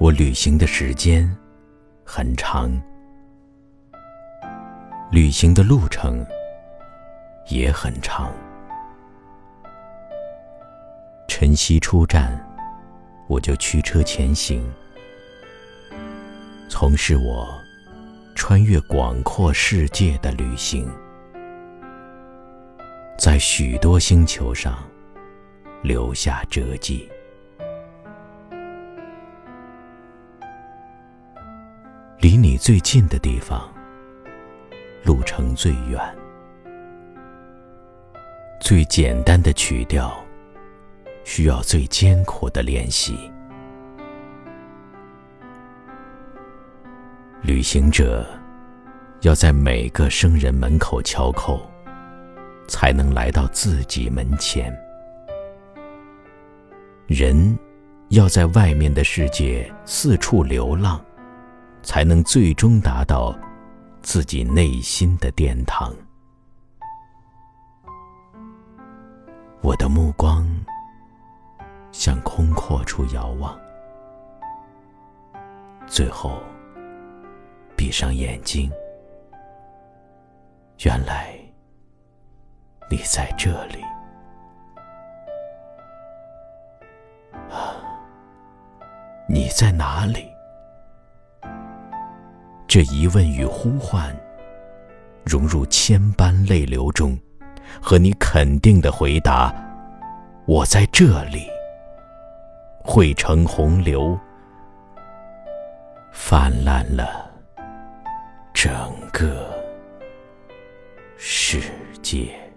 我旅行的时间很长，旅行的路程也很长。晨曦出站，我就驱车前行，从事我穿越广阔世界的旅行，在许多星球上留下折迹。你最近的地方，路程最远；最简单的曲调，需要最艰苦的练习。旅行者要在每个生人门口敲叩，才能来到自己门前。人要在外面的世界四处流浪。才能最终达到自己内心的殿堂。我的目光向空阔处遥望，最后闭上眼睛。原来你在这里啊！你在哪里？这疑问与呼唤，融入千般泪流中，和你肯定的回答：“我在这里。”汇成洪流，泛滥了整个世界。